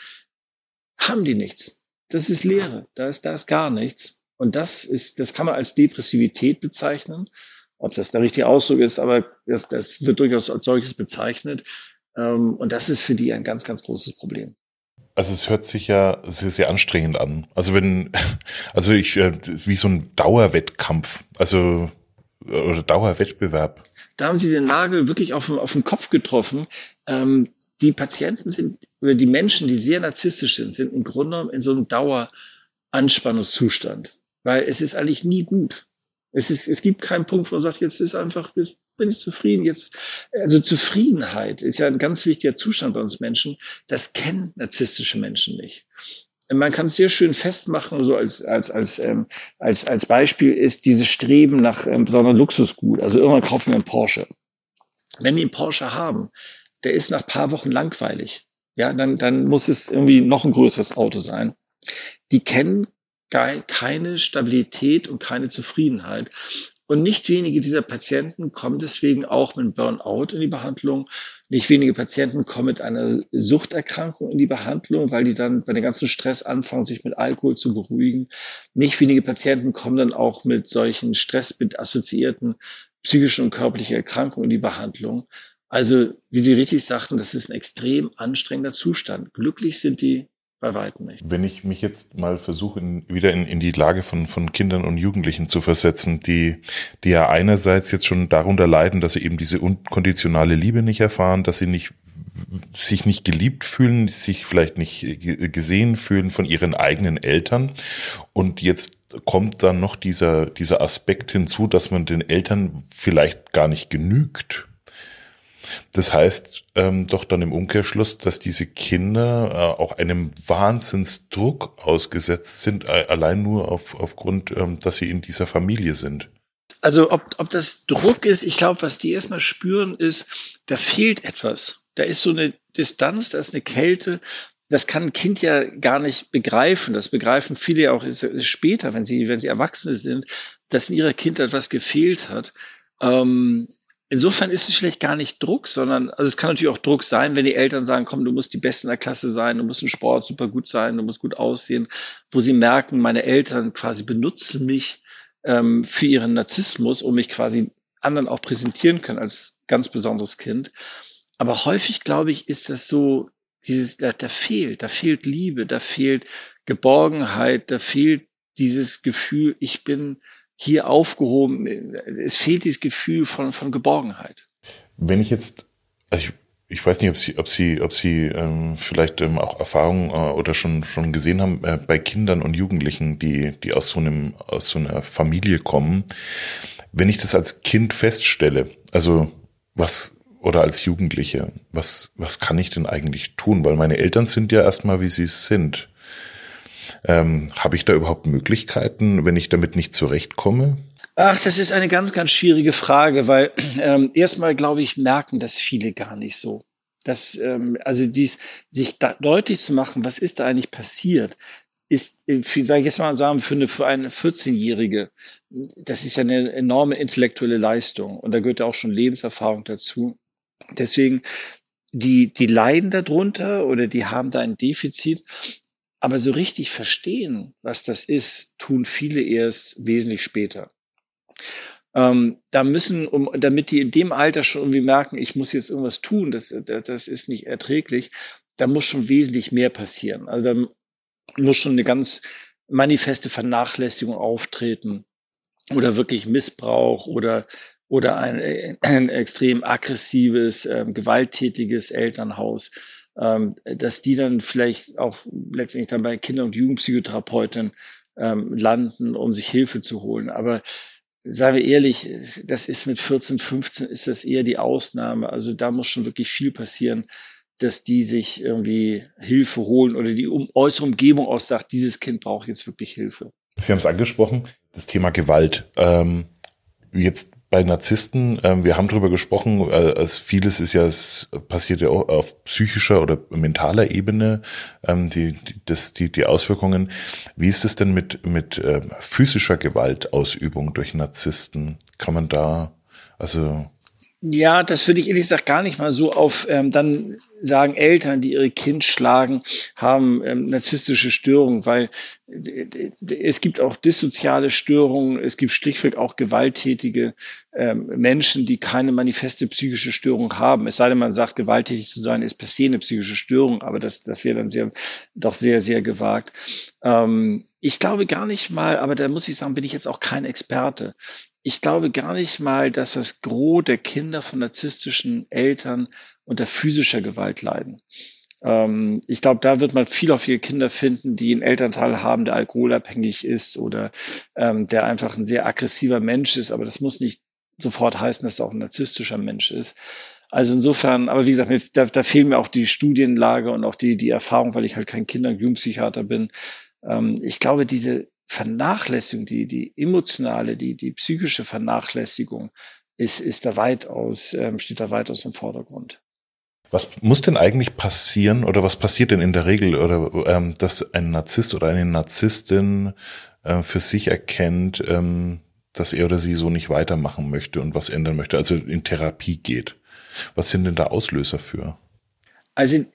haben die nichts. Das ist Leere. Da ist, da ist gar nichts. Und das ist, das kann man als Depressivität bezeichnen ob das der richtige Ausdruck ist, aber das, das wird durchaus als solches bezeichnet. Ähm, und das ist für die ein ganz, ganz großes Problem. Also es hört sich ja sehr, sehr anstrengend an. Also wenn, also ich, äh, wie so ein Dauerwettkampf, also oder Dauerwettbewerb. Da haben Sie den Nagel wirklich auf, auf den Kopf getroffen. Ähm, die Patienten sind, oder die Menschen, die sehr narzisstisch sind, sind im Grunde genommen in so einem Daueranspannungszustand. Weil es ist eigentlich nie gut. Es, ist, es gibt keinen Punkt, wo man sagt, jetzt ist einfach, jetzt bin ich zufrieden. Jetzt, also Zufriedenheit ist ja ein ganz wichtiger Zustand bei uns Menschen. Das kennen narzisstische Menschen nicht. Man kann es sehr schön festmachen, so als, als, als, ähm, als, als Beispiel ist dieses Streben nach ähm, besonderen Luxusgut. Also irgendwann kaufen wir einen Porsche. Wenn die einen Porsche haben, der ist nach paar Wochen langweilig. Ja, dann, dann muss es irgendwie noch ein größeres Auto sein. Die kennen keine Stabilität und keine Zufriedenheit. Und nicht wenige dieser Patienten kommen deswegen auch mit Burnout in die Behandlung. Nicht wenige Patienten kommen mit einer Suchterkrankung in die Behandlung, weil die dann bei dem ganzen Stress anfangen, sich mit Alkohol zu beruhigen. Nicht wenige Patienten kommen dann auch mit solchen stressassoziierten psychischen und körperlichen Erkrankungen in die Behandlung. Also, wie Sie richtig sagten, das ist ein extrem anstrengender Zustand. Glücklich sind die bei weitem nicht. Wenn ich mich jetzt mal versuche, in, wieder in, in die Lage von, von Kindern und Jugendlichen zu versetzen, die, die ja einerseits jetzt schon darunter leiden, dass sie eben diese unkonditionale Liebe nicht erfahren, dass sie nicht sich nicht geliebt fühlen, sich vielleicht nicht gesehen fühlen von ihren eigenen Eltern. Und jetzt kommt dann noch dieser, dieser Aspekt hinzu, dass man den Eltern vielleicht gar nicht genügt das heißt ähm, doch dann im Umkehrschluss, dass diese Kinder äh, auch einem Wahnsinnsdruck ausgesetzt sind, äh, allein nur auf, aufgrund, ähm, dass sie in dieser Familie sind. Also ob, ob das Druck ist, ich glaube, was die erstmal spüren, ist, da fehlt etwas. Da ist so eine Distanz, da ist eine Kälte. Das kann ein Kind ja gar nicht begreifen. Das begreifen viele ja auch später, wenn sie, wenn sie Erwachsene sind, dass in ihrer Kindheit etwas gefehlt hat. Ähm, Insofern ist es vielleicht gar nicht Druck, sondern, also es kann natürlich auch Druck sein, wenn die Eltern sagen, komm, du musst die Beste in der Klasse sein, du musst im Sport super gut sein, du musst gut aussehen, wo sie merken, meine Eltern quasi benutzen mich ähm, für ihren Narzissmus, um mich quasi anderen auch präsentieren können als ganz besonderes Kind. Aber häufig, glaube ich, ist das so, dieses, da, da fehlt, da fehlt Liebe, da fehlt Geborgenheit, da fehlt dieses Gefühl, ich bin hier aufgehoben. Es fehlt dieses Gefühl von, von Geborgenheit. Wenn ich jetzt, also ich, ich weiß nicht, ob Sie, ob Sie, ob Sie ähm, vielleicht ähm, auch Erfahrungen äh, oder schon schon gesehen haben äh, bei Kindern und Jugendlichen, die die aus so einem aus so einer Familie kommen. Wenn ich das als Kind feststelle, also was oder als Jugendliche, was was kann ich denn eigentlich tun? Weil meine Eltern sind ja erstmal wie sie sind. Ähm, Habe ich da überhaupt Möglichkeiten, wenn ich damit nicht zurechtkomme? Ach, das ist eine ganz, ganz schwierige Frage, weil ähm, erstmal, glaube ich, merken das viele gar nicht so. Das, ähm, also dies, sich da deutlich zu machen, was ist da eigentlich passiert, ist, äh, sag ich jetzt mal sagen, für eine, für eine 14-Jährige, das ist ja eine enorme intellektuelle Leistung und da gehört ja auch schon Lebenserfahrung dazu. Deswegen, die, die leiden darunter oder die haben da ein Defizit aber so richtig verstehen, was das ist, tun viele erst wesentlich später. Ähm, da müssen, um, damit die in dem Alter schon irgendwie merken, ich muss jetzt irgendwas tun, das, das, das ist nicht erträglich, da muss schon wesentlich mehr passieren. Also da muss schon eine ganz manifeste Vernachlässigung auftreten oder wirklich Missbrauch oder oder ein, ein extrem aggressives, äh, gewalttätiges Elternhaus ähm, dass die dann vielleicht auch letztendlich dann bei Kinder- und Jugendpsychotherapeuten ähm, landen, um sich Hilfe zu holen. Aber seien wir ehrlich, das ist mit 14, 15 ist das eher die Ausnahme. Also da muss schon wirklich viel passieren, dass die sich irgendwie Hilfe holen oder die um, äußere Umgebung auch sagt, dieses Kind braucht jetzt wirklich Hilfe. Sie haben es angesprochen, das Thema Gewalt. Ähm, jetzt bei Narzissten, ähm, wir haben drüber gesprochen, äh, als vieles ist ja passiert ja auch auf psychischer oder mentaler Ebene, ähm, die, die, das, die, die Auswirkungen. Wie ist es denn mit, mit äh, physischer Gewaltausübung durch Narzissten? Kann man da, also ja, das würde ich ehrlich gesagt gar nicht mal so auf ähm, dann sagen Eltern, die ihre Kind schlagen, haben ähm, narzisstische Störungen, weil äh, es gibt auch dissoziale Störungen, es gibt schlichtweg auch gewalttätige ähm, Menschen, die keine manifeste psychische Störung haben. Es sei denn, man sagt, gewalttätig zu sein ist per se eine psychische Störung, aber das, das wäre dann sehr, doch sehr, sehr gewagt. Ähm, ich glaube gar nicht mal, aber da muss ich sagen, bin ich jetzt auch kein Experte ich glaube gar nicht mal, dass das Gros der Kinder von narzisstischen Eltern unter physischer Gewalt leiden. Ähm, ich glaube, da wird man viel auf ihre Kinder finden, die einen Elternteil haben, der alkoholabhängig ist oder ähm, der einfach ein sehr aggressiver Mensch ist. Aber das muss nicht sofort heißen, dass er auch ein narzisstischer Mensch ist. Also insofern, aber wie gesagt, da, da fehlen mir auch die Studienlage und auch die, die Erfahrung, weil ich halt kein Kinder- und Jugendpsychiater bin. Ähm, ich glaube, diese Vernachlässigung, die, die emotionale, die, die psychische Vernachlässigung ist, ist da weitaus, ähm, steht da weitaus im Vordergrund. Was muss denn eigentlich passieren oder was passiert denn in der Regel oder ähm, dass ein Narzisst oder eine Narzisstin äh, für sich erkennt, ähm, dass er oder sie so nicht weitermachen möchte und was ändern möchte, also in Therapie geht? Was sind denn da Auslöser für? Also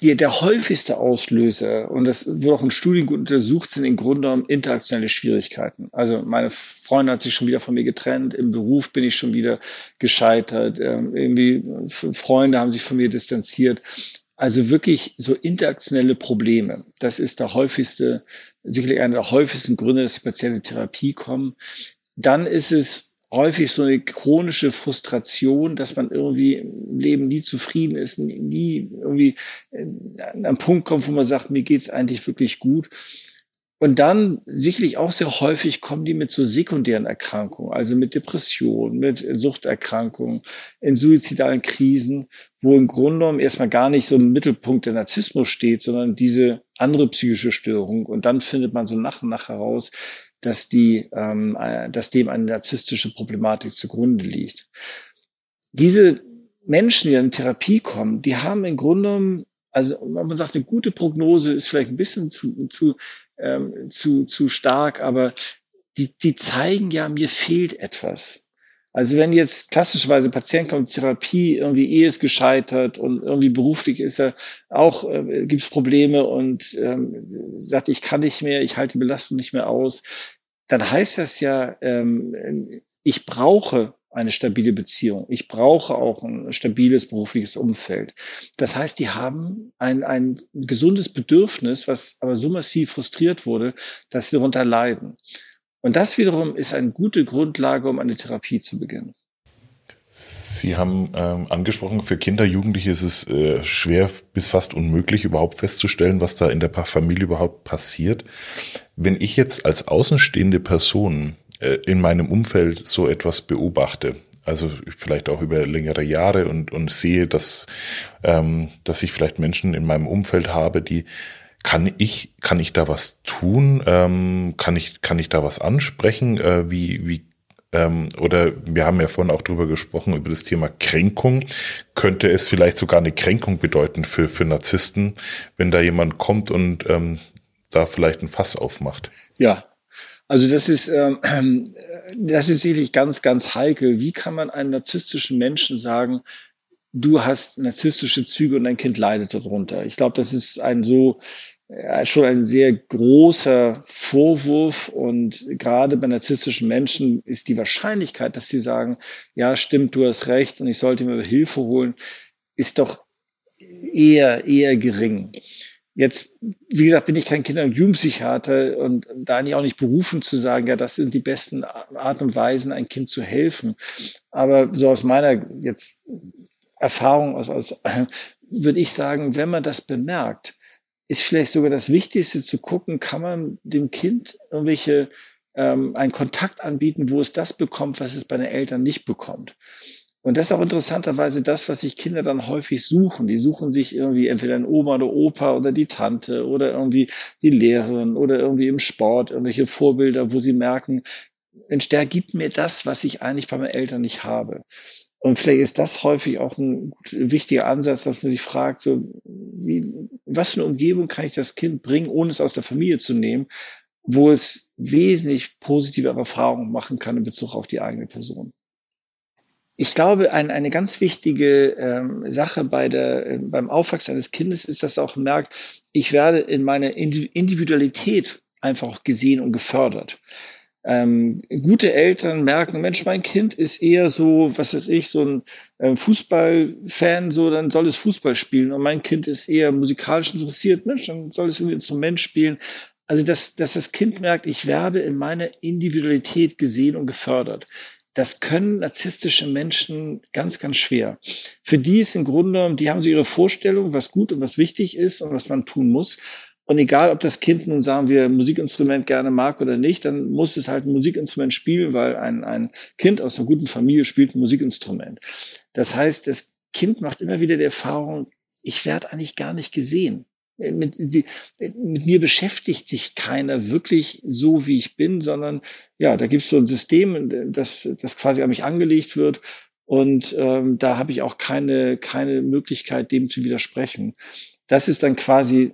die, der häufigste Auslöser, und das wurde auch in Studien gut untersucht, sind im Grunde genommen interaktionelle Schwierigkeiten. Also meine Freundin hat sich schon wieder von mir getrennt, im Beruf bin ich schon wieder gescheitert, ähm, irgendwie Freunde haben sich von mir distanziert. Also wirklich so interaktionelle Probleme. Das ist der häufigste, sicherlich einer der häufigsten Gründe, dass die Patienten in Therapie kommen. Dann ist es häufig so eine chronische Frustration, dass man irgendwie im Leben nie zufrieden ist, nie irgendwie äh, an einen Punkt kommt, wo man sagt, mir geht's eigentlich wirklich gut. Und dann sicherlich auch sehr häufig kommen die mit so sekundären Erkrankungen, also mit Depressionen, mit Suchterkrankungen, in suizidalen Krisen, wo im Grunde genommen erstmal gar nicht so im Mittelpunkt der Narzissmus steht, sondern diese andere psychische Störung. Und dann findet man so nach und nach heraus, dass die, ähm, äh, dass dem eine narzisstische Problematik zugrunde liegt. Diese Menschen, die in Therapie kommen, die haben im Grunde genommen, also man sagt, eine gute Prognose ist vielleicht ein bisschen zu, zu, ähm, zu, zu stark, aber die, die zeigen ja, mir fehlt etwas. Also wenn jetzt klassischerweise Patient kommt Therapie, irgendwie Ehe ist gescheitert und irgendwie beruflich ist er auch, äh, gibt es Probleme und ähm, sagt, ich kann nicht mehr, ich halte die Belastung nicht mehr aus, dann heißt das ja, ähm, ich brauche eine stabile Beziehung. Ich brauche auch ein stabiles berufliches Umfeld. Das heißt, die haben ein, ein gesundes Bedürfnis, was aber so massiv frustriert wurde, dass sie darunter leiden. Und das wiederum ist eine gute Grundlage, um eine Therapie zu beginnen. Sie haben ähm, angesprochen, für Kinder, Jugendliche ist es äh, schwer bis fast unmöglich, überhaupt festzustellen, was da in der Familie überhaupt passiert. Wenn ich jetzt als außenstehende Person äh, in meinem Umfeld so etwas beobachte, also vielleicht auch über längere Jahre und, und sehe, dass, ähm, dass ich vielleicht Menschen in meinem Umfeld habe, die kann ich, kann ich da was tun? Ähm, kann ich, kann ich da was ansprechen? Äh, wie, wie, ähm, oder wir haben ja vorhin auch drüber gesprochen, über das Thema Kränkung. Könnte es vielleicht sogar eine Kränkung bedeuten für, für Narzissten, wenn da jemand kommt und ähm, da vielleicht ein Fass aufmacht? Ja, also das ist, ähm, das ist sicherlich ganz, ganz heikel. Wie kann man einem narzisstischen Menschen sagen, du hast narzisstische Züge und dein Kind leidet darunter. Ich glaube, das ist ein so ja, schon ein sehr großer Vorwurf und gerade bei narzisstischen Menschen ist die Wahrscheinlichkeit, dass sie sagen, ja, stimmt, du hast recht und ich sollte mir Hilfe holen, ist doch eher, eher gering. Jetzt, wie gesagt, bin ich kein Kinder- und Jugendpsychiater und da nie auch nicht berufen zu sagen, ja, das sind die besten Art und Weisen, ein Kind zu helfen. Aber so aus meiner jetzt Erfahrung aus, aus würde ich sagen, wenn man das bemerkt, ist vielleicht sogar das Wichtigste zu gucken, kann man dem Kind irgendwelche ähm, einen Kontakt anbieten, wo es das bekommt, was es bei den Eltern nicht bekommt. Und das ist auch interessanterweise das, was sich Kinder dann häufig suchen. Die suchen sich irgendwie entweder ein Oma oder Opa oder die Tante oder irgendwie die Lehrerin oder irgendwie im Sport irgendwelche Vorbilder, wo sie merken, Mensch, der gibt mir das, was ich eigentlich bei meinen Eltern nicht habe. Und vielleicht ist das häufig auch ein wichtiger Ansatz, dass man sich fragt, so, wie, was für eine Umgebung kann ich das Kind bringen, ohne es aus der Familie zu nehmen, wo es wesentlich positive Erfahrungen machen kann in Bezug auf die eigene Person. Ich glaube, ein, eine ganz wichtige ähm, Sache bei der, äh, beim Aufwachsen eines Kindes ist, dass er auch merkt, ich werde in meiner Individualität einfach gesehen und gefördert. Ähm, gute Eltern merken, Mensch, mein Kind ist eher so, was weiß ich, so ein äh, Fußballfan, so, dann soll es Fußball spielen. Und mein Kind ist eher musikalisch interessiert, Mensch, dann soll es irgendwie Instrument spielen. Also, dass, dass das Kind merkt, ich werde in meiner Individualität gesehen und gefördert. Das können narzisstische Menschen ganz, ganz schwer. Für die ist im Grunde, die haben so ihre Vorstellung, was gut und was wichtig ist und was man tun muss. Und egal, ob das Kind nun, sagen wir, Musikinstrument gerne mag oder nicht, dann muss es halt ein Musikinstrument spielen, weil ein, ein Kind aus einer guten Familie spielt ein Musikinstrument. Das heißt, das Kind macht immer wieder die Erfahrung, ich werde eigentlich gar nicht gesehen. Mit, die, mit mir beschäftigt sich keiner wirklich so, wie ich bin, sondern ja, da gibt es so ein System, das, das quasi an mich angelegt wird. Und ähm, da habe ich auch keine, keine Möglichkeit, dem zu widersprechen. Das ist dann quasi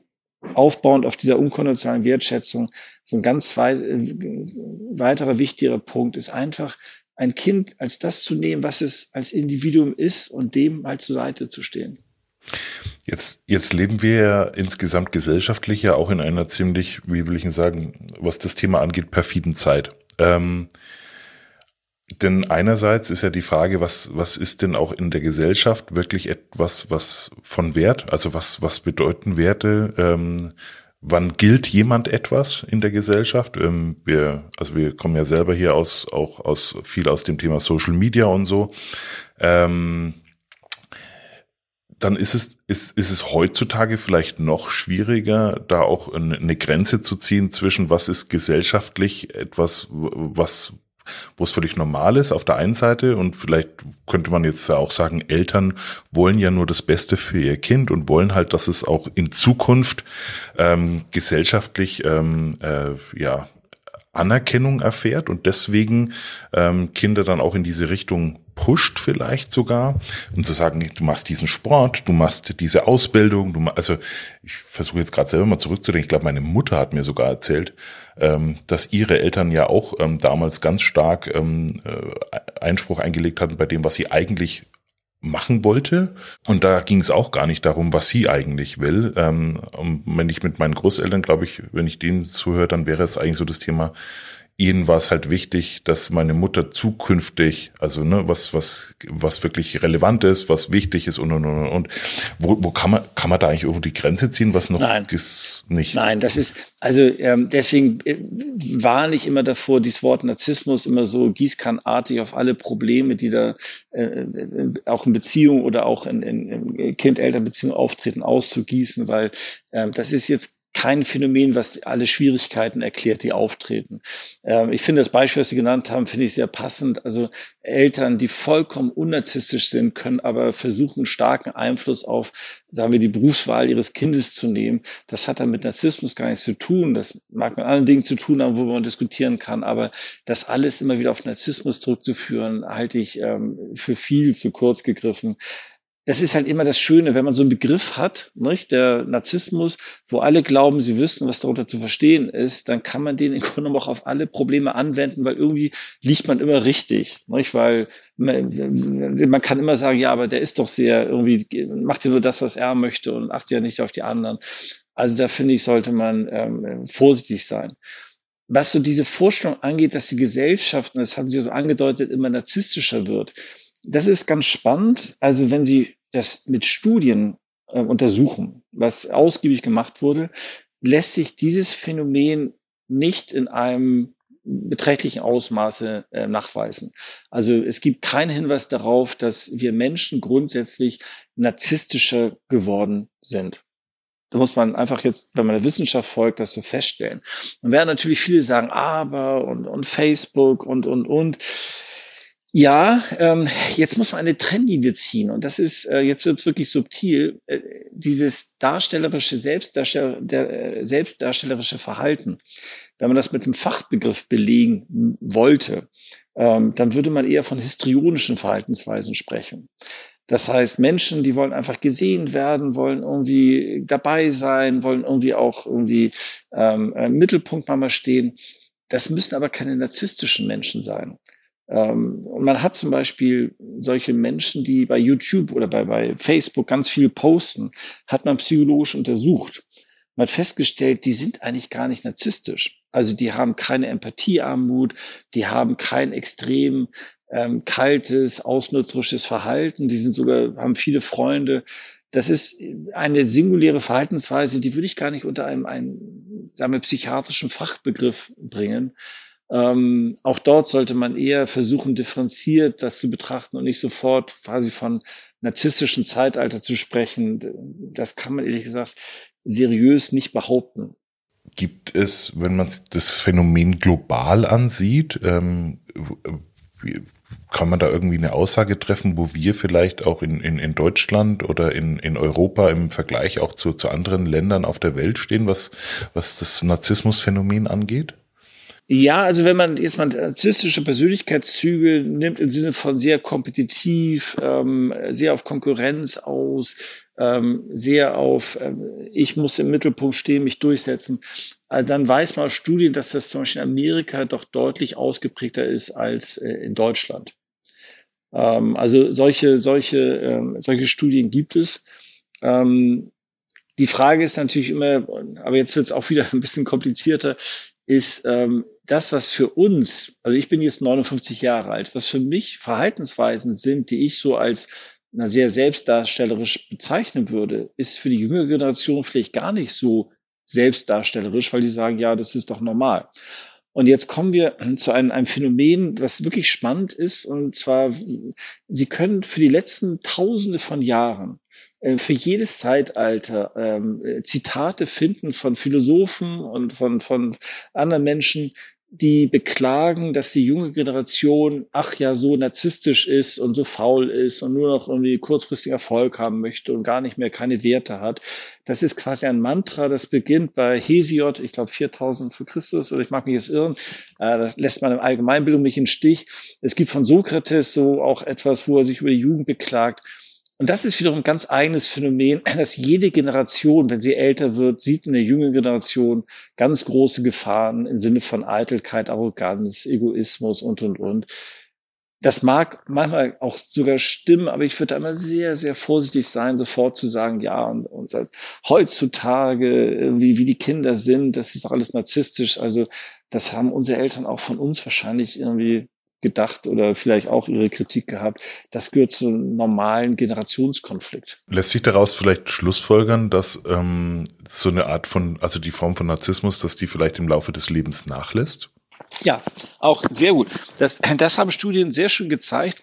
aufbauend auf dieser unkonventionalen Wertschätzung. So ein ganz weit, äh, weiterer wichtiger Punkt ist einfach, ein Kind als das zu nehmen, was es als Individuum ist und dem halt zur Seite zu stehen. Jetzt, jetzt leben wir ja insgesamt gesellschaftlich ja auch in einer ziemlich, wie will ich sagen, was das Thema angeht, perfiden Zeit. Ähm, denn einerseits ist ja die Frage, was, was ist denn auch in der Gesellschaft wirklich etwas, was von Wert, also was, was bedeuten Werte, ähm, wann gilt jemand etwas in der Gesellschaft? Ähm, wir, also wir kommen ja selber hier aus, auch aus, viel aus dem Thema Social Media und so. Ähm, dann ist es, ist, ist es heutzutage vielleicht noch schwieriger, da auch eine Grenze zu ziehen zwischen was ist gesellschaftlich etwas, was, wo es völlig normal ist auf der einen Seite. Und vielleicht könnte man jetzt auch sagen, Eltern wollen ja nur das Beste für ihr Kind und wollen halt, dass es auch in Zukunft ähm, gesellschaftlich ähm, äh, ja Anerkennung erfährt und deswegen ähm, Kinder dann auch in diese Richtung pusht vielleicht sogar, um zu sagen, du machst diesen Sport, du machst diese Ausbildung, du also ich versuche jetzt gerade selber mal zurückzudenken, ich glaube, meine Mutter hat mir sogar erzählt, ähm, dass ihre Eltern ja auch ähm, damals ganz stark ähm, äh, Einspruch eingelegt hatten bei dem, was sie eigentlich machen wollte. Und da ging es auch gar nicht darum, was sie eigentlich will. Und wenn ich mit meinen Großeltern, glaube ich, wenn ich denen zuhöre, dann wäre es eigentlich so das Thema, ihnen war es halt wichtig, dass meine Mutter zukünftig, also ne, was was was wirklich relevant ist, was wichtig ist und und und und wo, wo kann man kann man da eigentlich irgendwo die Grenze ziehen, was noch Nein. ist nicht? Nein, das ist also ähm, deswegen äh, warne ich immer davor, dieses Wort Narzissmus immer so gießkannartig auf alle Probleme, die da äh, äh auch in Beziehung oder auch in, in, in Kind-Eltern-Beziehung auftreten, auszugießen, weil ähm, das ist jetzt kein Phänomen, was alle Schwierigkeiten erklärt, die auftreten. Ähm, ich finde das Beispiel, was Sie genannt haben, finde ich sehr passend. Also Eltern, die vollkommen unnarzistisch sind, können aber versuchen, starken Einfluss auf, sagen wir, die Berufswahl ihres Kindes zu nehmen. Das hat dann mit Narzissmus gar nichts zu tun. Das mag mit anderen Dingen zu tun haben, wo man diskutieren kann. Aber das alles immer wieder auf Narzissmus zurückzuführen, halte ich ähm, für viel zu kurz gegriffen das ist halt immer das Schöne, wenn man so einen Begriff hat, nicht? der Narzissmus, wo alle glauben, sie wüssten, was darunter zu verstehen ist, dann kann man den im Grunde auch auf alle Probleme anwenden, weil irgendwie liegt man immer richtig. Nicht? Weil man, man kann immer sagen, ja, aber der ist doch sehr irgendwie, macht ja nur das, was er möchte und achtet ja nicht auf die anderen. Also da finde ich, sollte man ähm, vorsichtig sein. Was so diese Vorstellung angeht, dass die Gesellschaft, und das haben Sie so angedeutet, immer narzisstischer wird, das ist ganz spannend. Also wenn Sie das mit Studien äh, untersuchen, was ausgiebig gemacht wurde, lässt sich dieses Phänomen nicht in einem beträchtlichen Ausmaße äh, nachweisen. Also es gibt keinen Hinweis darauf, dass wir Menschen grundsätzlich narzisstischer geworden sind. Da muss man einfach jetzt, wenn man der Wissenschaft folgt, das so feststellen. Dann werden natürlich viele sagen, aber und, und Facebook und, und, und. Ja, ähm, jetzt muss man eine Trennlinie ziehen und das ist, äh, jetzt wird es wirklich subtil, äh, dieses darstellerische Selbstdarsteller, der, äh, selbstdarstellerische Verhalten. Wenn man das mit einem Fachbegriff belegen wollte, ähm, dann würde man eher von histrionischen Verhaltensweisen sprechen. Das heißt, Menschen, die wollen einfach gesehen werden, wollen irgendwie dabei sein, wollen irgendwie auch irgendwie ähm, im Mittelpunkt mal stehen. Das müssen aber keine narzisstischen Menschen sein. Ähm, und man hat zum Beispiel solche Menschen, die bei YouTube oder bei, bei Facebook ganz viel posten, hat man psychologisch untersucht. Man hat festgestellt, die sind eigentlich gar nicht narzisstisch. Also die haben keine Empathiearmut, die haben kein extrem ähm, kaltes, ausnutzerisches Verhalten, die sind sogar, haben viele Freunde. Das ist eine singuläre Verhaltensweise, die würde ich gar nicht unter einem, einem wir, psychiatrischen Fachbegriff bringen. Ähm, auch dort sollte man eher versuchen, differenziert das zu betrachten und nicht sofort quasi von narzisstischen Zeitalter zu sprechen, das kann man ehrlich gesagt seriös nicht behaupten. Gibt es, wenn man das Phänomen global ansieht, ähm, kann man da irgendwie eine Aussage treffen, wo wir vielleicht auch in, in, in Deutschland oder in, in Europa im Vergleich auch zu, zu anderen Ländern auf der Welt stehen, was, was das Narzissmusphänomen angeht? Ja, also wenn man jetzt mal narzisstische Persönlichkeitszüge nimmt im Sinne von sehr kompetitiv, ähm, sehr auf Konkurrenz aus, ähm, sehr auf ähm, ich muss im Mittelpunkt stehen, mich durchsetzen, äh, dann weiß man aus Studien, dass das zum Beispiel in Amerika doch deutlich ausgeprägter ist als äh, in Deutschland. Ähm, also solche, solche, ähm, solche Studien gibt es. Ähm, die Frage ist natürlich immer, aber jetzt wird es auch wieder ein bisschen komplizierter, ist ähm, das, was für uns, also ich bin jetzt 59 Jahre alt, was für mich Verhaltensweisen sind, die ich so als na, sehr selbstdarstellerisch bezeichnen würde, ist für die jüngere Generation vielleicht gar nicht so selbstdarstellerisch, weil die sagen, ja, das ist doch normal. Und jetzt kommen wir zu einem, einem Phänomen, was wirklich spannend ist. Und zwar, Sie können für die letzten Tausende von Jahren für jedes Zeitalter ähm, Zitate finden von Philosophen und von, von anderen Menschen, die beklagen, dass die junge Generation, ach ja, so narzisstisch ist und so faul ist und nur noch irgendwie kurzfristigen Erfolg haben möchte und gar nicht mehr keine Werte hat. Das ist quasi ein Mantra, das beginnt bei Hesiod, ich glaube 4000 für Christus, oder ich mag mich jetzt irren, äh, da lässt man im Allgemeinbildung mich in Stich. Es gibt von Sokrates so auch etwas, wo er sich über die Jugend beklagt. Und das ist wiederum ein ganz eigenes Phänomen, dass jede Generation, wenn sie älter wird, sieht in der jüngeren Generation ganz große Gefahren im Sinne von Eitelkeit, Arroganz, Egoismus und, und, und. Das mag manchmal auch sogar stimmen, aber ich würde immer sehr, sehr vorsichtig sein, sofort zu sagen, ja, und, und heutzutage, wie, wie die Kinder sind, das ist doch alles narzisstisch. Also das haben unsere Eltern auch von uns wahrscheinlich irgendwie gedacht oder vielleicht auch ihre Kritik gehabt. Das gehört zu einem normalen Generationskonflikt. Lässt sich daraus vielleicht schlussfolgern, dass ähm, so eine Art von, also die Form von Narzissmus, dass die vielleicht im Laufe des Lebens nachlässt? Ja, auch sehr gut. Das, das haben Studien sehr schön gezeigt.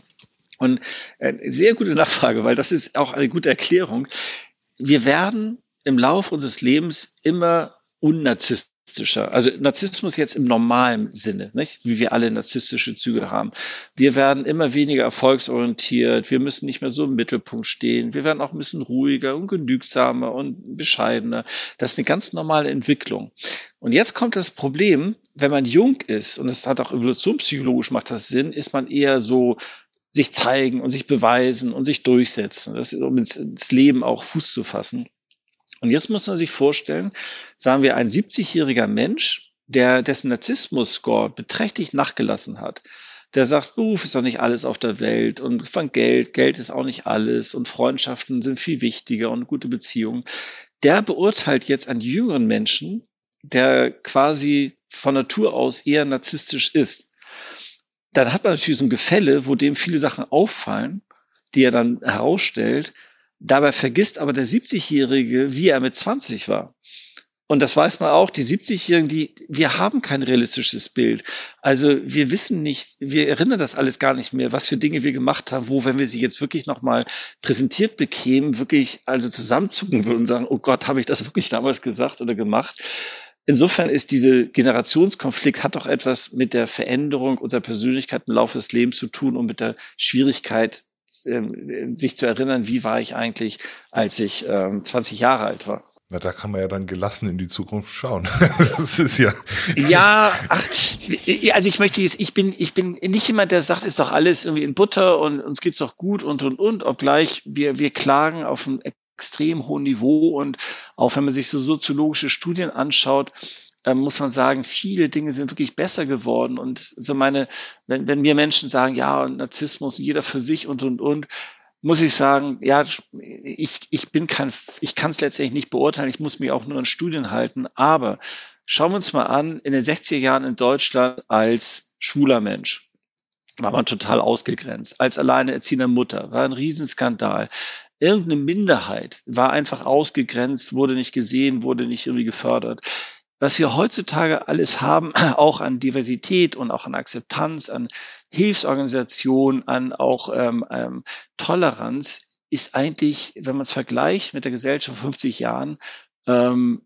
Und äh, sehr gute Nachfrage, weil das ist auch eine gute Erklärung. Wir werden im Laufe unseres Lebens immer unnarzisstischer. Also Narzissmus jetzt im normalen Sinne, nicht? wie wir alle narzisstische Züge haben. Wir werden immer weniger erfolgsorientiert, wir müssen nicht mehr so im Mittelpunkt stehen, wir werden auch ein bisschen ruhiger und genügsamer und bescheidener. Das ist eine ganz normale Entwicklung. Und jetzt kommt das Problem, wenn man jung ist, und es hat auch evolutionspsychologisch macht das Sinn, ist man eher so sich zeigen und sich beweisen und sich durchsetzen. Das ist, um ins Leben auch Fuß zu fassen. Und jetzt muss man sich vorstellen, sagen wir, ein 70-jähriger Mensch, der dessen Narzissmus-Score beträchtlich nachgelassen hat, der sagt, Beruf ist doch nicht alles auf der Welt und von Geld, Geld ist auch nicht alles und Freundschaften sind viel wichtiger und gute Beziehungen. Der beurteilt jetzt einen jüngeren Menschen, der quasi von Natur aus eher narzisstisch ist. Dann hat man natürlich so ein Gefälle, wo dem viele Sachen auffallen, die er dann herausstellt, Dabei vergisst aber der 70-Jährige, wie er mit 20 war. Und das weiß man auch, die 70-Jährigen, die, wir haben kein realistisches Bild. Also wir wissen nicht, wir erinnern das alles gar nicht mehr, was für Dinge wir gemacht haben, wo, wenn wir sie jetzt wirklich nochmal präsentiert bekämen, wirklich also zusammenzucken würden und sagen, oh Gott, habe ich das wirklich damals gesagt oder gemacht? Insofern ist diese Generationskonflikt hat doch etwas mit der Veränderung unserer Persönlichkeit im Laufe des Lebens zu tun und mit der Schwierigkeit, ähm, sich zu erinnern, wie war ich eigentlich, als ich ähm, 20 Jahre alt war. Na, da kann man ja dann gelassen in die Zukunft schauen. das ist ja. Ja, ach, also ich möchte jetzt, ich bin, ich bin nicht jemand, der sagt, ist doch alles irgendwie in Butter und uns geht's doch gut und und und, obgleich wir, wir klagen auf einem extrem hohen Niveau und auch wenn man sich so soziologische Studien anschaut, ähm, muss man sagen, viele Dinge sind wirklich besser geworden. Und so meine, wenn, wenn mir Menschen sagen, ja, Narzissmus, jeder für sich und und und, muss ich sagen, ja, ich, ich bin kein, ich kann es letztendlich nicht beurteilen, ich muss mich auch nur an Studien halten, aber schauen wir uns mal an, in den 60er Jahren in Deutschland als schwuler Mensch war man total ausgegrenzt. Als alleinerziehender Mutter war ein Riesenskandal. Irgendeine Minderheit war einfach ausgegrenzt, wurde nicht gesehen, wurde nicht irgendwie gefördert was wir heutzutage alles haben, auch an Diversität und auch an Akzeptanz, an Hilfsorganisation, an auch ähm, ähm, Toleranz, ist eigentlich, wenn man es vergleicht mit der Gesellschaft vor 50 Jahren, ähm,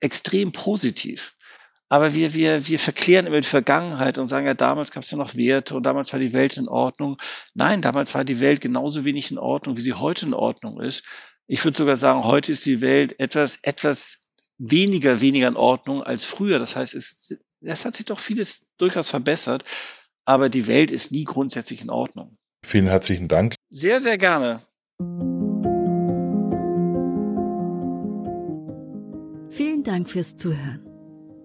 extrem positiv. Aber wir, wir, wir verklären immer die Vergangenheit und sagen, ja, damals gab es ja noch Werte und damals war die Welt in Ordnung. Nein, damals war die Welt genauso wenig in Ordnung, wie sie heute in Ordnung ist. Ich würde sogar sagen, heute ist die Welt etwas, etwas weniger, weniger in Ordnung als früher. Das heißt, es, es hat sich doch vieles durchaus verbessert, aber die Welt ist nie grundsätzlich in Ordnung. Vielen herzlichen Dank. Sehr, sehr gerne. Vielen Dank fürs Zuhören.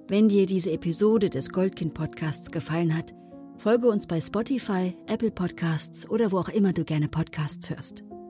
Wenn dir diese Episode des Goldkind Podcasts gefallen hat, folge uns bei Spotify, Apple Podcasts oder wo auch immer du gerne Podcasts hörst.